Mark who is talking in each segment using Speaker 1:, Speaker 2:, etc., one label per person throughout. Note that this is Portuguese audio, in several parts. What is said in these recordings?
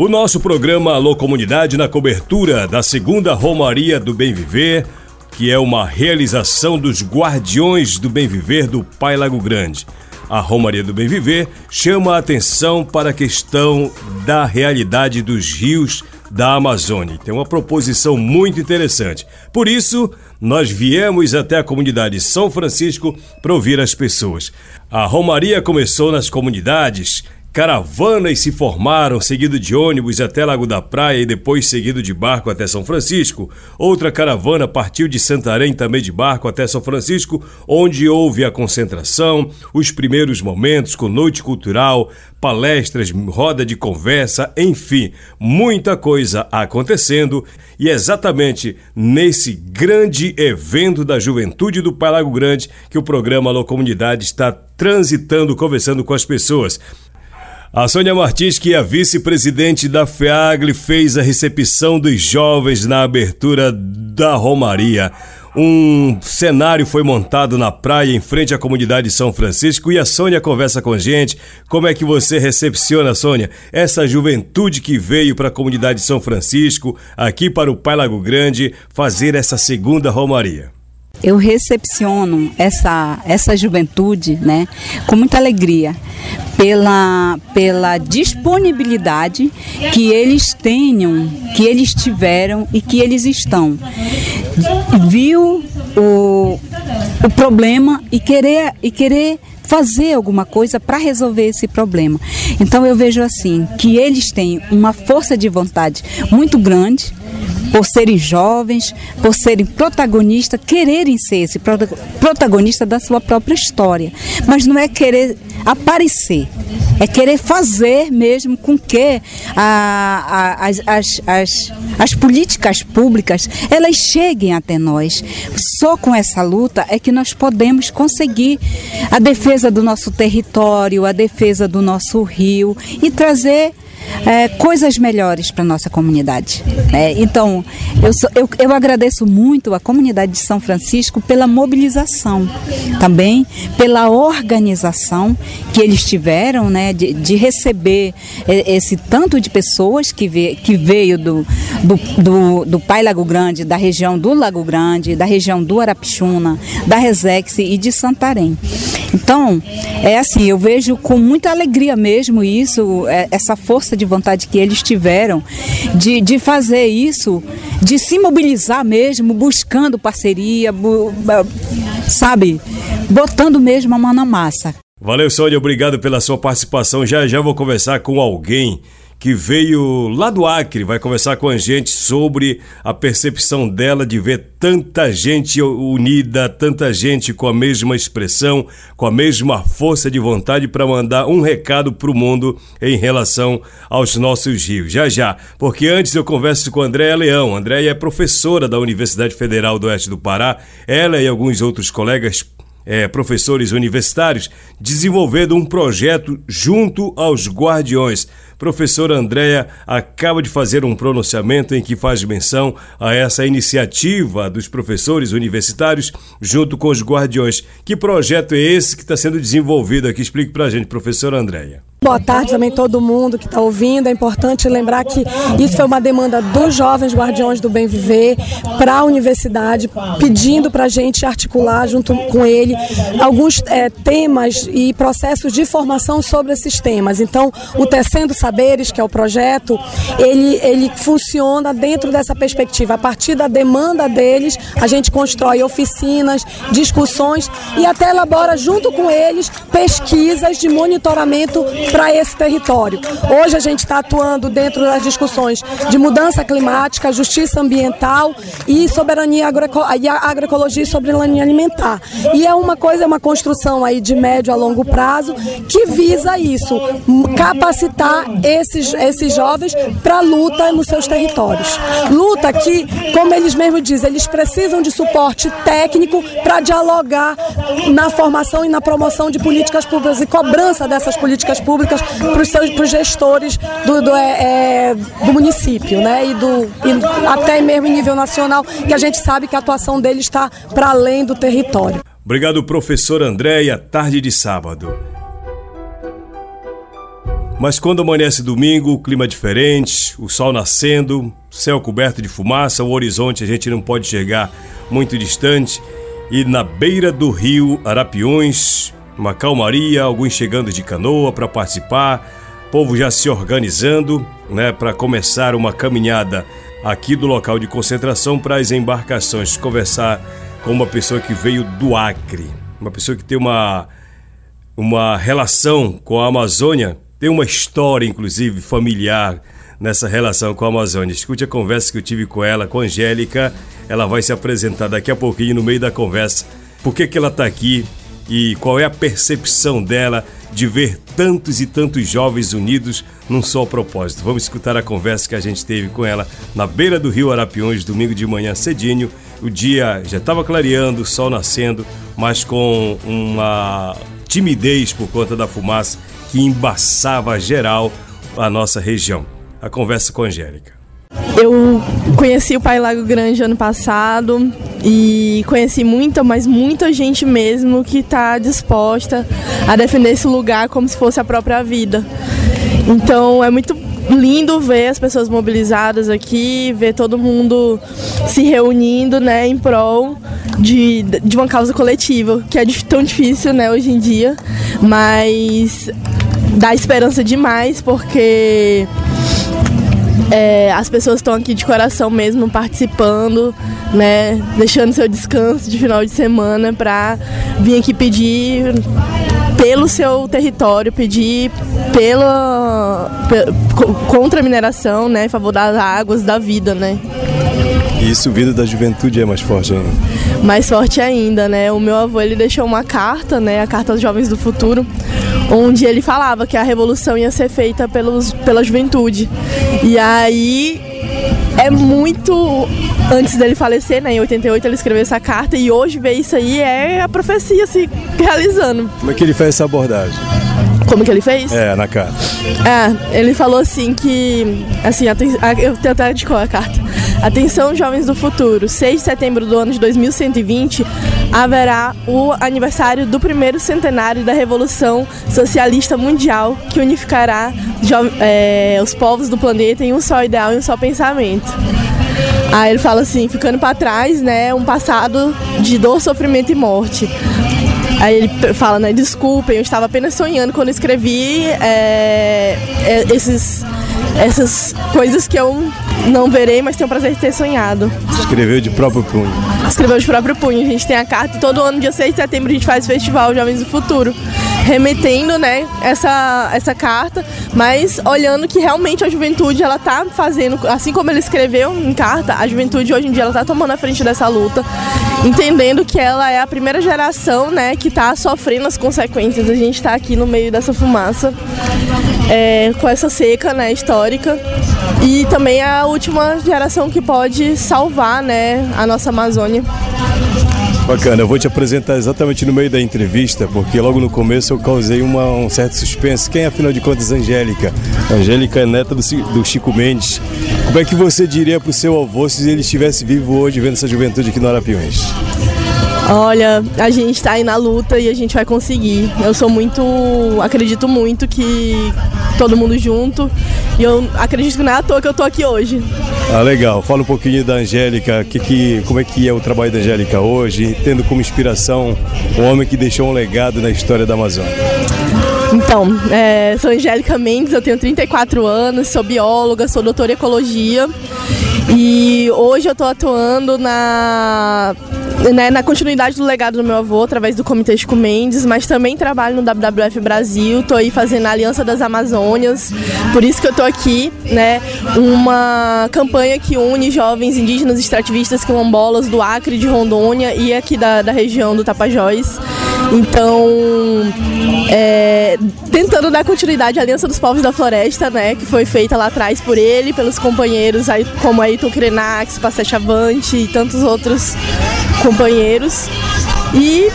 Speaker 1: O nosso programa Alô Comunidade na cobertura da segunda Romaria do Bem Viver, que é uma realização dos Guardiões do Bem Viver do Pai Lago Grande. A Romaria do Bem Viver chama a atenção para a questão da realidade dos rios da Amazônia. Tem uma proposição muito interessante. Por isso, nós viemos até a comunidade São Francisco para ouvir as pessoas. A Romaria começou nas comunidades Caravanas se formaram, seguido de ônibus até Lago da Praia e depois seguido de barco até São Francisco. Outra caravana partiu de Santarém também de barco até São Francisco, onde houve a concentração, os primeiros momentos com noite cultural, palestras, roda de conversa, enfim, muita coisa acontecendo. E é exatamente nesse grande evento da juventude do Lago Grande que o programa Alô Comunidade está transitando, conversando com as pessoas. A Sônia Martins, que é vice-presidente da FEAGLE, fez a recepção dos jovens na abertura da Romaria. Um cenário foi montado na praia em frente à comunidade de São Francisco e a Sônia conversa com a gente. Como é que você recepciona, Sônia, essa juventude que veio para a comunidade de São Francisco, aqui para o Pai Lago Grande, fazer essa segunda Romaria?
Speaker 2: Eu recepciono essa, essa juventude né, com muita alegria pela, pela disponibilidade que eles tenham, que eles tiveram e que eles estão. Viu o, o problema e querer, e querer fazer alguma coisa para resolver esse problema. Então eu vejo assim que eles têm uma força de vontade muito grande por serem jovens, por serem protagonistas, quererem ser esse protagonista da sua própria história. Mas não é querer aparecer, é querer fazer mesmo com que a, a, as, as, as, as políticas públicas elas cheguem até nós. Só com essa luta é que nós podemos conseguir a defesa do nosso território, a defesa do nosso rio e trazer é, coisas melhores para nossa comunidade. É, então, eu, eu, eu agradeço muito a comunidade de São Francisco pela mobilização, também pela organização que eles tiveram, né, de, de receber esse tanto de pessoas que, vê, que veio do, do, do, do Pai Lago Grande, da região do Lago Grande, da região do Arapixuna, da Resex e de Santarém. Então, é assim, eu vejo com muita alegria mesmo isso, é, essa força de vontade que eles tiveram de, de fazer isso, de se mobilizar mesmo, buscando parceria, bu, sabe, botando mesmo a mão na massa.
Speaker 1: Valeu, Sônia, obrigado pela sua participação. Já já vou conversar com alguém que veio lá do Acre, vai conversar com a gente sobre a percepção dela de ver tanta gente unida, tanta gente com a mesma expressão, com a mesma força de vontade para mandar um recado para o mundo em relação aos nossos rios. Já já, porque antes eu converso com a Andréia Leão. Andréia é professora da Universidade Federal do Oeste do Pará. Ela e alguns outros colegas é, professores universitários desenvolvendo um projeto junto aos Guardiões Professora Andréa acaba de fazer um pronunciamento em que faz menção a essa iniciativa dos professores universitários junto com os guardiões. Que projeto é esse que está sendo desenvolvido aqui? Explique para a gente, professora Andréa.
Speaker 3: Boa tarde também todo mundo que está ouvindo. É importante lembrar que isso foi uma demanda dos jovens guardiões do bem viver para a universidade, pedindo para a gente articular junto com ele alguns é, temas e processos de formação sobre esses temas. Então, o Tecendo Saberes, que é o projeto, ele, ele funciona dentro dessa perspectiva. A partir da demanda deles, a gente constrói oficinas, discussões e até elabora junto com eles pesquisas de monitoramento para esse território. Hoje a gente está atuando dentro das discussões de mudança climática, justiça ambiental e soberania agroeco e agroecologia e soberania alimentar. E é uma coisa, é uma construção aí de médio a longo prazo que visa isso, capacitar esses, esses jovens para luta nos seus territórios. Luta que, como eles mesmos dizem, eles precisam de suporte técnico para dialogar na formação e na promoção de políticas públicas e cobrança dessas políticas públicas públicas para os seus gestores do, do, é, é, do município, né? E, do, e até mesmo em nível nacional, que a gente sabe que a atuação dele está para além do território.
Speaker 1: Obrigado, professor Andréia. Tarde de sábado. Mas quando amanhece domingo, o clima diferente, o sol nascendo, céu coberto de fumaça, o horizonte a gente não pode chegar muito distante. E na beira do rio Arapiões, uma calmaria, alguns chegando de canoa para participar, povo já se organizando, né, para começar uma caminhada aqui do local de concentração para as embarcações. Conversar com uma pessoa que veio do Acre, uma pessoa que tem uma uma relação com a Amazônia, tem uma história inclusive familiar nessa relação com a Amazônia. Escute a conversa que eu tive com ela, com a Angélica. Ela vai se apresentar daqui a pouquinho no meio da conversa. Por que, que ela está aqui e qual é a percepção dela de ver tantos e tantos jovens unidos num só propósito. Vamos escutar a conversa que a gente teve com ela na beira do rio Arapiões, domingo de manhã cedinho. O dia já estava clareando, o sol nascendo, mas com uma timidez por conta da fumaça que embaçava geral a nossa região a conversa com a Angélica.
Speaker 4: Eu conheci o Pai Lago Grande ano passado e conheci muita, mas muita gente mesmo que está disposta a defender esse lugar como se fosse a própria vida. Então é muito lindo ver as pessoas mobilizadas aqui, ver todo mundo se reunindo, né, em prol de, de uma causa coletiva, que é tão difícil, né, hoje em dia, mas dá esperança demais porque é, as pessoas estão aqui de coração mesmo participando, né? Deixando seu descanso de final de semana para vir aqui pedir pelo seu território, pedir pela, contra a mineração, né? Em favor das águas, da vida, né?
Speaker 1: E isso, vida da juventude é mais forte ainda.
Speaker 4: Mais forte ainda, né? O meu avô ele deixou uma carta, né? A carta dos jovens do futuro, onde ele falava que a revolução ia ser feita pelos, pela juventude. E aí é muito antes dele falecer, né? Em 88 ele escreveu essa carta e hoje ver isso aí é a profecia se realizando.
Speaker 1: Como é que ele fez essa abordagem?
Speaker 4: Como que ele fez?
Speaker 1: É, na carta.
Speaker 4: É, ele falou assim que. Assim, eu tenho até de qual a carta. Atenção, jovens do futuro. 6 de setembro do ano de 2120 haverá o aniversário do primeiro centenário da Revolução Socialista Mundial, que unificará é, os povos do planeta em um só ideal e um só pensamento. Aí ele fala assim, ficando para trás, né, um passado de dor, sofrimento e morte. Aí ele fala, né, desculpem, eu estava apenas sonhando quando escrevi é, esses, essas coisas que eu não verei, mas tenho o prazer de ter sonhado.
Speaker 1: Escreveu de próprio punho.
Speaker 4: Escreveu de próprio punho. A gente tem a carta e todo ano, dia 6 de setembro, a gente faz o Festival Jovens do Futuro. Remetendo, né, essa, essa carta, mas olhando que realmente a juventude, ela tá fazendo, assim como ele escreveu em carta, a juventude hoje em dia, ela tá tomando a frente dessa luta, entendendo que ela é a primeira geração, né, que tá sofrendo as consequências. A gente tá aqui no meio dessa fumaça, é, com essa seca, né, histórica, e também a última geração que pode salvar né, a nossa Amazônia.
Speaker 1: Bacana, eu vou te apresentar exatamente no meio da entrevista, porque logo no começo eu causei uma, um certo suspense. Quem é, afinal de contas, Angélica? Angélica é neta do, do Chico Mendes. Como é que você diria para o seu avô se ele estivesse vivo hoje vendo essa juventude aqui no Arapiões?
Speaker 4: Olha, a gente está aí na luta e a gente vai conseguir. Eu sou muito. acredito muito que todo mundo junto. E eu acredito que não é à toa que eu tô aqui hoje.
Speaker 1: Ah, legal. Fala um pouquinho da Angélica, que, que, como é que é o trabalho da Angélica hoje, tendo como inspiração um homem que deixou um legado na história da Amazônia.
Speaker 4: Então, é, sou Angélica Mendes, eu tenho 34 anos, sou bióloga, sou doutora em ecologia e hoje eu estou atuando na né, na continuidade do legado do meu avô, através do Comitê Chico Mendes, mas também trabalho no WWF Brasil, estou aí fazendo a Aliança das Amazônias, por isso que eu estou aqui, né, uma campanha que une jovens indígenas extrativistas quilombolas do Acre, de Rondônia e aqui da, da região do Tapajós. Então, é, tentando dar continuidade à Aliança dos Povos da Floresta, né, que foi feita lá atrás por ele, pelos companheiros como Ayrton Krenax, Passete Avante e tantos outros companheiros. E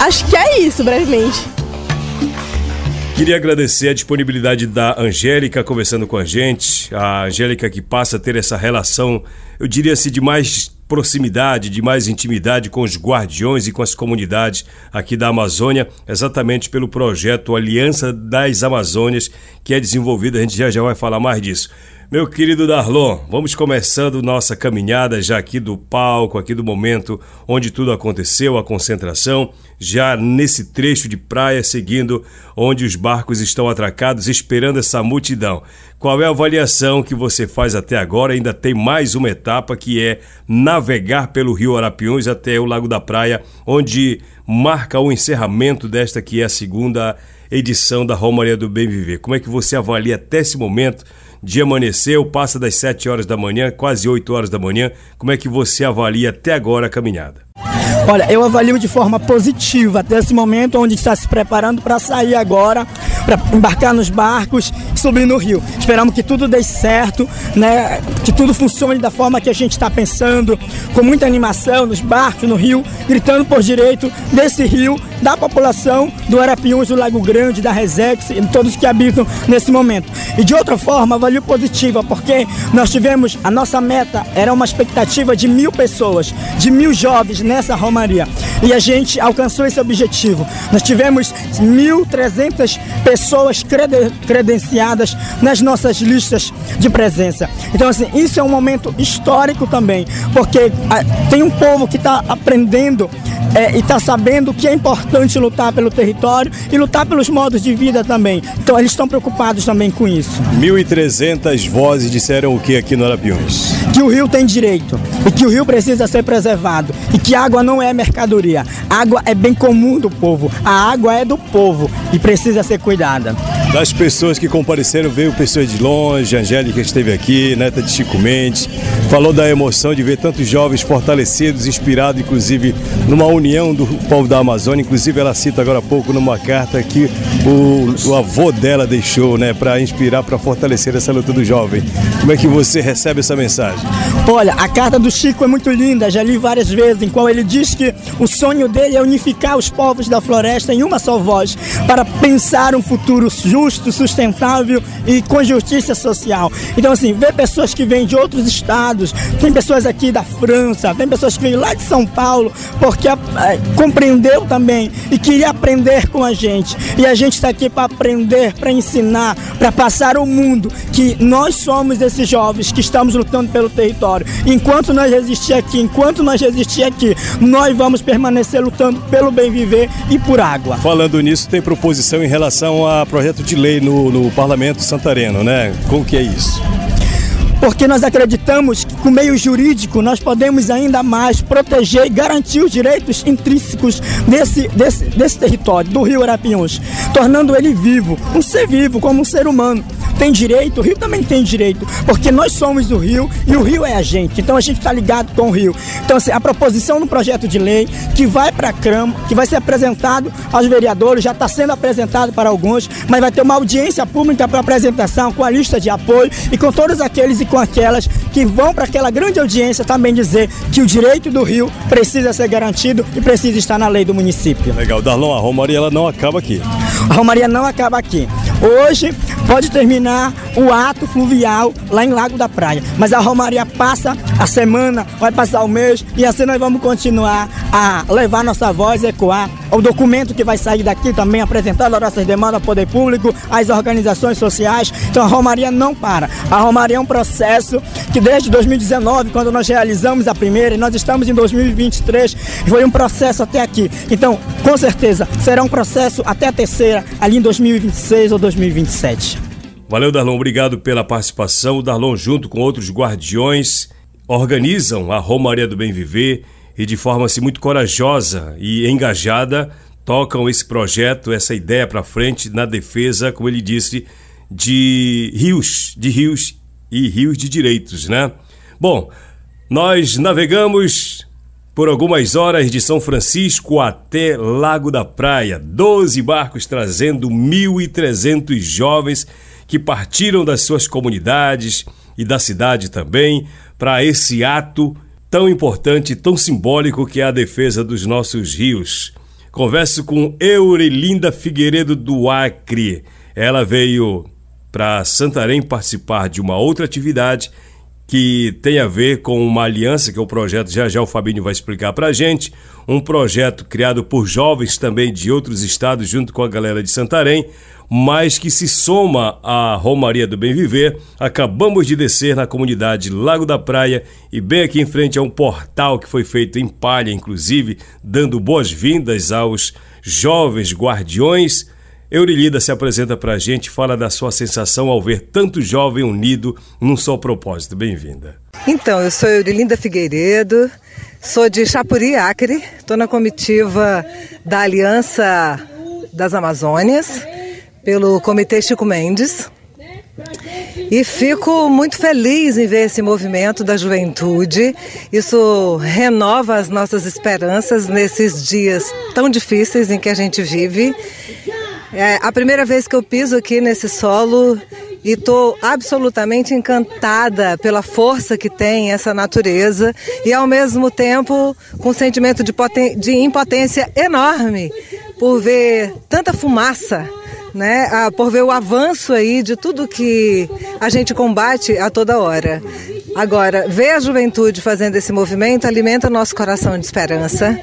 Speaker 4: acho que é isso, brevemente.
Speaker 1: Queria agradecer a disponibilidade da Angélica conversando com a gente. A Angélica que passa a ter essa relação, eu diria assim, de mais proximidade, de mais intimidade com os guardiões e com as comunidades aqui da Amazônia, exatamente pelo projeto Aliança das Amazônias, que é desenvolvido, a gente já, já vai falar mais disso. Meu querido Darlon, vamos começando nossa caminhada já aqui do palco, aqui do momento onde tudo aconteceu, a concentração, já nesse trecho de praia, seguindo onde os barcos estão atracados, esperando essa multidão. Qual é a avaliação que você faz até agora? Ainda tem mais uma etapa que é navegar pelo rio Arapiuns até o Lago da Praia, onde marca o encerramento desta que é a segunda edição da Romaria do Bem Viver. Como é que você avalia até esse momento? Dia amanheceu, passa das 7 horas da manhã, quase 8 horas da manhã. Como é que você avalia até agora a caminhada?
Speaker 5: Olha, eu avalio de forma positiva até esse momento onde está se preparando para sair agora, para embarcar nos barcos e subir no rio. Esperamos que tudo dê certo, né? Que tudo funcione da forma que a gente está pensando, com muita animação nos barcos, no rio, gritando por direito desse rio, da população do Arapiuns, do Lago Grande, da Resex e todos que habitam nesse momento. E de outra forma, avalio positiva, porque nós tivemos, a nossa meta era uma expectativa de mil pessoas, de mil jovens nessa Romaria. E a gente alcançou esse objetivo. Nós tivemos 1.300 pessoas credenciadas nas nossas listas de presença. Então, assim, isso é um momento histórico também, porque ah, tem um povo que está aprendendo é, e está sabendo que é importante lutar pelo território e lutar pelos modos de vida também. Então, eles estão preocupados também com isso.
Speaker 1: 1.300 vozes disseram o que aqui no Arapiuns?
Speaker 5: Que o rio tem direito e que o rio precisa ser preservado e que a água não é mercadoria. Água é bem comum do povo. A água é do povo e precisa ser cuidada.
Speaker 1: Das pessoas que compareceram, veio pessoas de longe, Angélica esteve aqui, neta de Chico Mendes, falou da emoção de ver tantos jovens fortalecidos, inspirados, inclusive, numa união do povo da Amazônia. Inclusive, ela cita agora há pouco numa carta que o, o avô dela deixou, né, para inspirar, para fortalecer essa luta do jovem. Como é que você recebe essa mensagem?
Speaker 5: Olha, a carta do Chico é muito linda, já li várias vezes, em qual ele diz que o sonho dele é unificar os povos da floresta em uma só voz, para pensar um futuro justo justo, sustentável e com justiça social. Então, assim, ver pessoas que vêm de outros estados, tem pessoas aqui da França, tem pessoas que vêm lá de São Paulo, porque é, compreendeu também e queria aprender com a gente. E a gente está aqui para aprender, para ensinar, para passar o mundo que nós somos esses jovens que estamos lutando pelo território. Enquanto nós resistir aqui, enquanto nós resistir aqui, nós vamos permanecer lutando pelo bem viver e por água.
Speaker 1: Falando nisso, tem proposição em relação a projeto de de lei no, no Parlamento Santareno, né? Como que é isso?
Speaker 5: porque nós acreditamos que com meio jurídico nós podemos ainda mais proteger e garantir os direitos intrínsecos desse, desse, desse território, do rio Arapiuns, tornando ele vivo, um ser vivo, como um ser humano tem direito, o Rio também tem direito, porque nós somos o Rio e o Rio é a gente. Então a gente está ligado com o Rio. Então assim, a proposição do projeto de lei que vai para a Câmara, que vai ser apresentado aos vereadores, já está sendo apresentado para alguns, mas vai ter uma audiência pública para apresentação com a lista de apoio e com todos aqueles e com aquelas que vão para aquela grande audiência também dizer que o direito do Rio precisa ser garantido e precisa estar na lei do município.
Speaker 1: Legal, Darlon, a Romaria ela não acaba aqui.
Speaker 5: A Romaria não acaba aqui. Hoje pode terminar o ato fluvial lá em Lago da Praia, mas a Romaria passa a semana, vai passar o mês e assim nós vamos continuar a levar nossa voz, ecoar o documento que vai sair daqui também apresentando as nossas demandas ao poder público, às organizações sociais. Então a Romaria não para. A Romaria é um processo que desde 2019, quando nós realizamos a primeira, e nós estamos em 2023, foi um processo até aqui. Então, com certeza, será um processo até a terceira, ali em 2026 ou 2027.
Speaker 1: Valeu, Darlon. Obrigado pela participação. O Darlon, junto com outros guardiões, organizam a Romaria do Bem Viver e de forma assim, muito corajosa e engajada tocam esse projeto, essa ideia para frente na defesa, como ele disse, de rios, de rios e rios de direitos, né? Bom, nós navegamos por algumas horas de São Francisco até Lago da Praia, 12 barcos trazendo 1.300 jovens que partiram das suas comunidades e da cidade também para esse ato tão importante, tão simbólico que é a defesa dos nossos rios. Converso com Eurelinda Figueiredo do Acre. Ela veio para Santarém participar de uma outra atividade que tem a ver com uma aliança, que é o projeto, já já o Fabinho vai explicar para a gente, um projeto criado por jovens também de outros estados, junto com a galera de Santarém, mas que se soma à Romaria do Bem Viver. Acabamos de descer na comunidade Lago da Praia e bem aqui em frente a um portal que foi feito em palha, inclusive, dando boas-vindas aos jovens guardiões. Eurilida se apresenta para a gente, fala da sua sensação ao ver tanto jovem unido num só propósito. Bem-vinda.
Speaker 6: Então, eu sou Eurilinda Figueiredo, sou de Chapuri, Acre, estou na comitiva da Aliança das Amazônias pelo Comitê Chico Mendes. E fico muito feliz em ver esse movimento da juventude. Isso renova as nossas esperanças nesses dias tão difíceis em que a gente vive. É a primeira vez que eu piso aqui nesse solo e estou absolutamente encantada pela força que tem essa natureza e ao mesmo tempo com um sentimento de, de impotência enorme por ver tanta fumaça né, a, por ver o avanço aí de tudo que a gente combate a toda hora. Agora, ver a juventude fazendo esse movimento alimenta nosso coração de esperança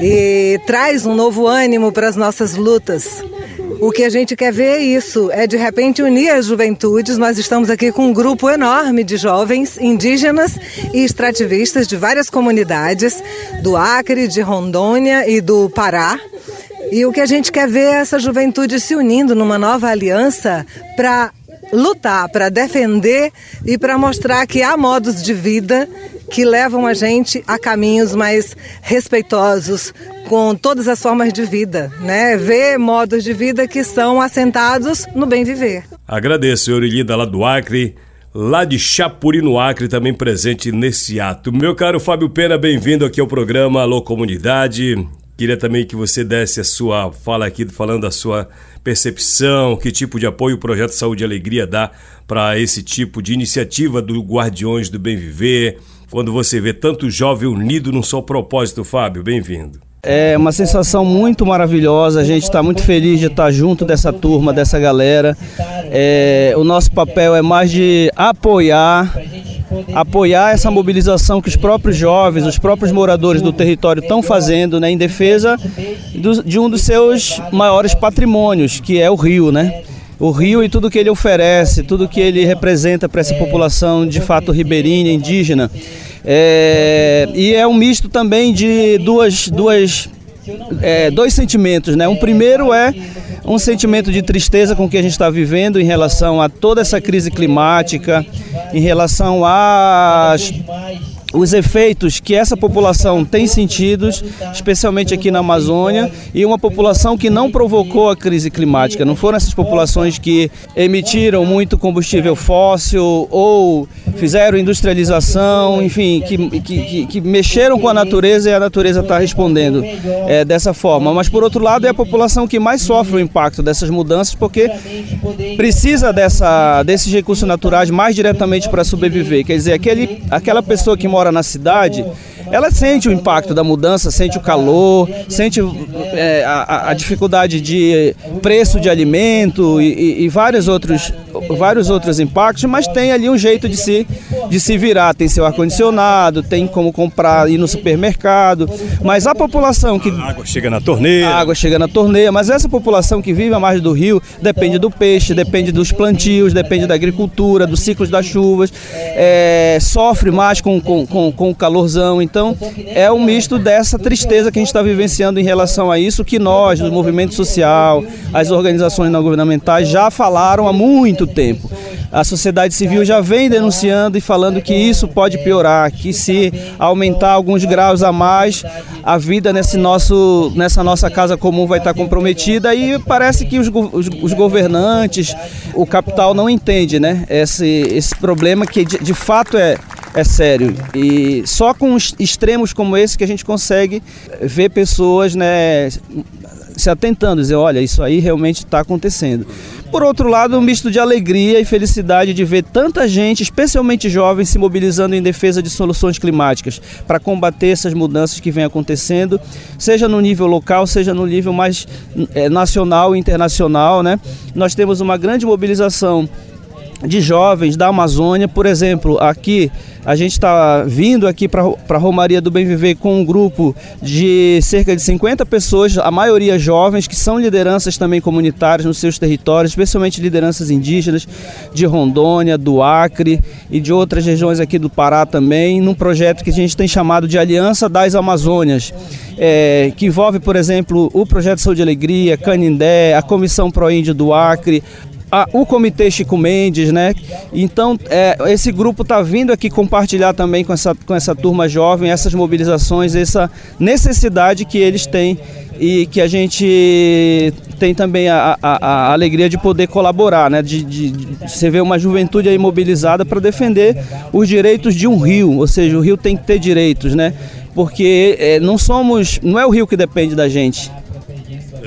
Speaker 6: e traz um novo ânimo para as nossas lutas. O que a gente quer ver é isso, é de repente unir as juventudes. Nós estamos aqui com um grupo enorme de jovens indígenas e extrativistas de várias comunidades, do Acre, de Rondônia e do Pará. E o que a gente quer ver é essa juventude se unindo numa nova aliança para lutar, para defender e para mostrar que há modos de vida que levam a gente a caminhos mais respeitosos com todas as formas de vida, né? Ver modos de vida que são assentados no bem viver.
Speaker 1: Agradeço, Eurilida, lá do Acre, lá de Chapuri, no Acre, também presente nesse ato. Meu caro Fábio Pena, bem-vindo aqui ao programa Alô Comunidade. Queria também que você desse a sua fala aqui, falando da sua percepção, que tipo de apoio o Projeto Saúde e Alegria dá para esse tipo de iniciativa do Guardiões do Bem Viver, quando você vê tanto jovem unido num só propósito, Fábio. Bem-vindo.
Speaker 7: É uma sensação muito maravilhosa, a gente está muito feliz de estar junto dessa turma, dessa galera. É, o nosso papel é mais de apoiar apoiar essa mobilização que os próprios jovens, os próprios moradores do território estão fazendo né, em defesa do, de um dos seus maiores patrimônios, que é o rio, né? O rio e tudo que ele oferece, tudo que ele representa para essa população de fato ribeirinha, indígena. É, e é um misto também de duas, duas é, dois sentimentos, né? Um primeiro é um sentimento de tristeza com o que a gente está vivendo em relação a toda essa crise climática, em relação às os efeitos que essa população tem sentido, especialmente aqui na Amazônia, e uma população que não provocou a crise climática. Não foram essas populações que emitiram muito combustível fóssil ou fizeram industrialização, enfim, que, que, que mexeram com a natureza e a natureza está respondendo é, dessa forma. Mas, por outro lado, é a população que mais sofre o impacto dessas mudanças porque precisa dessa, desses recursos naturais mais diretamente para sobreviver. Quer dizer, aquele, aquela pessoa que mora mora na cidade, ela sente o impacto da mudança, sente o calor, sente é, a, a, dificuldade de preço de alimento e, e, vários, outros, vários outros impactos, mas tem ali um jeito de se, de se virar. Tem seu ar-condicionado, tem como comprar, ir no supermercado. Mas a população que.
Speaker 1: A água chega na torneira.
Speaker 7: A água chega na torneira, mas essa população que vive à margem do rio depende do peixe, depende dos plantios, depende da agricultura, dos ciclos das chuvas, é, sofre mais com, com, com, com o calorzão. Então, é um misto dessa tristeza que a gente está vivenciando em relação a isso, que nós, do movimento social, as organizações não governamentais, já falaram há muito tempo. A sociedade civil já vem denunciando e falando que isso pode piorar, que se aumentar alguns graus a mais, a vida nesse nosso, nessa nossa casa comum vai estar comprometida e parece que os, os, os governantes, o capital não entende né, esse, esse problema que de, de fato é, é sério. E só com extremos como esse que a gente consegue ver pessoas né, se atentando, dizer, olha, isso aí realmente está acontecendo. Por outro lado, um misto de alegria e felicidade de ver tanta gente, especialmente jovens, se mobilizando em defesa de soluções climáticas para combater essas mudanças que vêm acontecendo, seja no nível local, seja no nível mais é, nacional e internacional. Né? Nós temos uma grande mobilização de jovens da Amazônia, por exemplo, aqui a gente está vindo aqui para a Romaria do Bem Viver com um grupo de cerca de 50 pessoas, a maioria jovens, que são lideranças também comunitárias nos seus territórios, especialmente lideranças indígenas de Rondônia, do Acre e de outras regiões aqui do Pará também, num projeto que a gente tem chamado de Aliança das Amazônias, é, que envolve, por exemplo, o Projeto Saúde e Alegria, Canindé, a Comissão Pro Índio do Acre, a, o Comitê Chico Mendes, né? Então, é, esse grupo está vindo aqui compartilhar também com essa, com essa turma jovem essas mobilizações, essa necessidade que eles têm e que a gente tem também a, a, a alegria de poder colaborar, né? De, de, de, você vê uma juventude aí mobilizada para defender os direitos de um rio, ou seja, o rio tem que ter direitos, né? Porque é, não somos, não é o rio que depende da gente,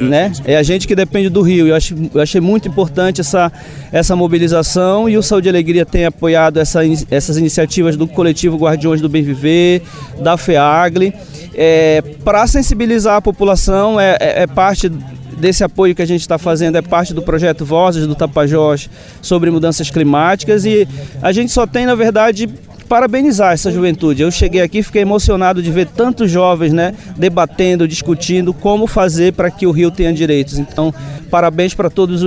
Speaker 7: né? É a gente que depende do Rio. Eu, eu achei muito importante essa, essa mobilização e o Saúde e Alegria tem apoiado essa, essas iniciativas do coletivo Guardiões do Bem Viver, da FEAGLE, é, para sensibilizar a população, é, é, é parte desse apoio que a gente está fazendo é parte do projeto Vozes do Tapajós sobre mudanças climáticas e a gente só tem, na verdade, parabenizar essa juventude. Eu cheguei aqui fiquei emocionado de ver tantos jovens, né, debatendo, discutindo como fazer para que o Rio tenha direitos. Então, parabéns para todas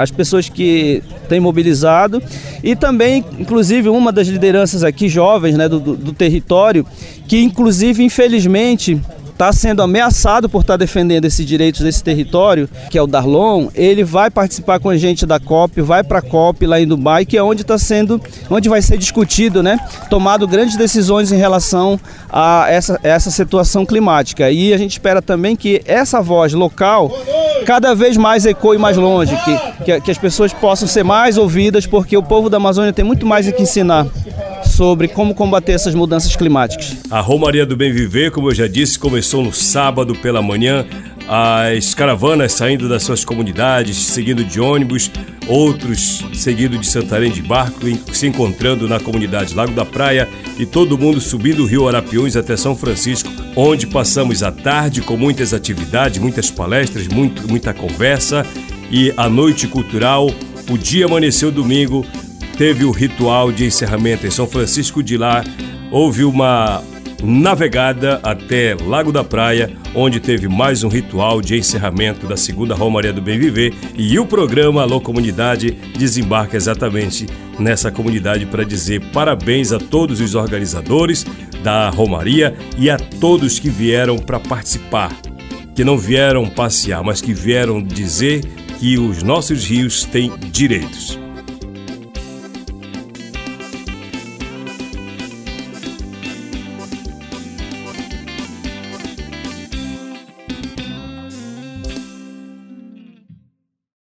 Speaker 7: as pessoas que têm mobilizado e também, inclusive, uma das lideranças aqui jovens, né, do, do território, que inclusive, infelizmente, está sendo ameaçado por estar tá defendendo esses direitos desse território, que é o Darlon, ele vai participar com a gente da COP, vai para a COP lá em Dubai, que é onde está sendo, onde vai ser discutido, né, tomado grandes decisões em relação a essa, essa situação climática. E a gente espera também que essa voz local cada vez mais ecoe mais longe, que, que, que as pessoas possam ser mais ouvidas, porque o povo da Amazônia tem muito mais o que ensinar sobre como combater essas mudanças climáticas.
Speaker 1: A Romaria do Bem Viver, como eu já disse, começou no sábado pela manhã. As caravanas saindo das suas comunidades, seguindo de ônibus, outros seguindo de Santarém de barco, se encontrando na comunidade Lago da Praia e todo mundo subindo o rio Arapiuns até São Francisco, onde passamos a tarde com muitas atividades, muitas palestras, muito, muita conversa e a noite cultural. O dia amanheceu domingo teve o ritual de encerramento em São Francisco de lá. Houve uma navegada até Lago da Praia, onde teve mais um ritual de encerramento da segunda Romaria do Bem Viver e o programa Alô Comunidade desembarca exatamente nessa comunidade para dizer parabéns a todos os organizadores da Romaria e a todos que vieram para participar, que não vieram passear, mas que vieram dizer que os nossos rios têm direitos.